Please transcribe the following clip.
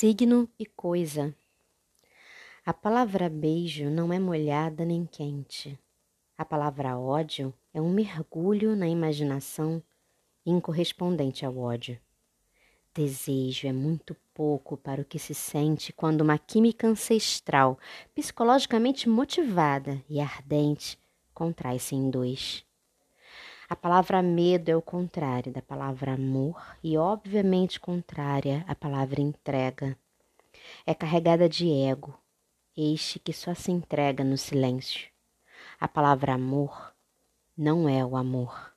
Signo e coisa. A palavra beijo não é molhada nem quente. A palavra ódio é um mergulho na imaginação incorrespondente ao ódio. Desejo é muito pouco para o que se sente quando uma química ancestral, psicologicamente motivada e ardente, contrai-se em dois. A palavra medo é o contrário da palavra amor e, obviamente, contrária à palavra entrega. É carregada de ego, este que só se entrega no silêncio. A palavra amor não é o amor.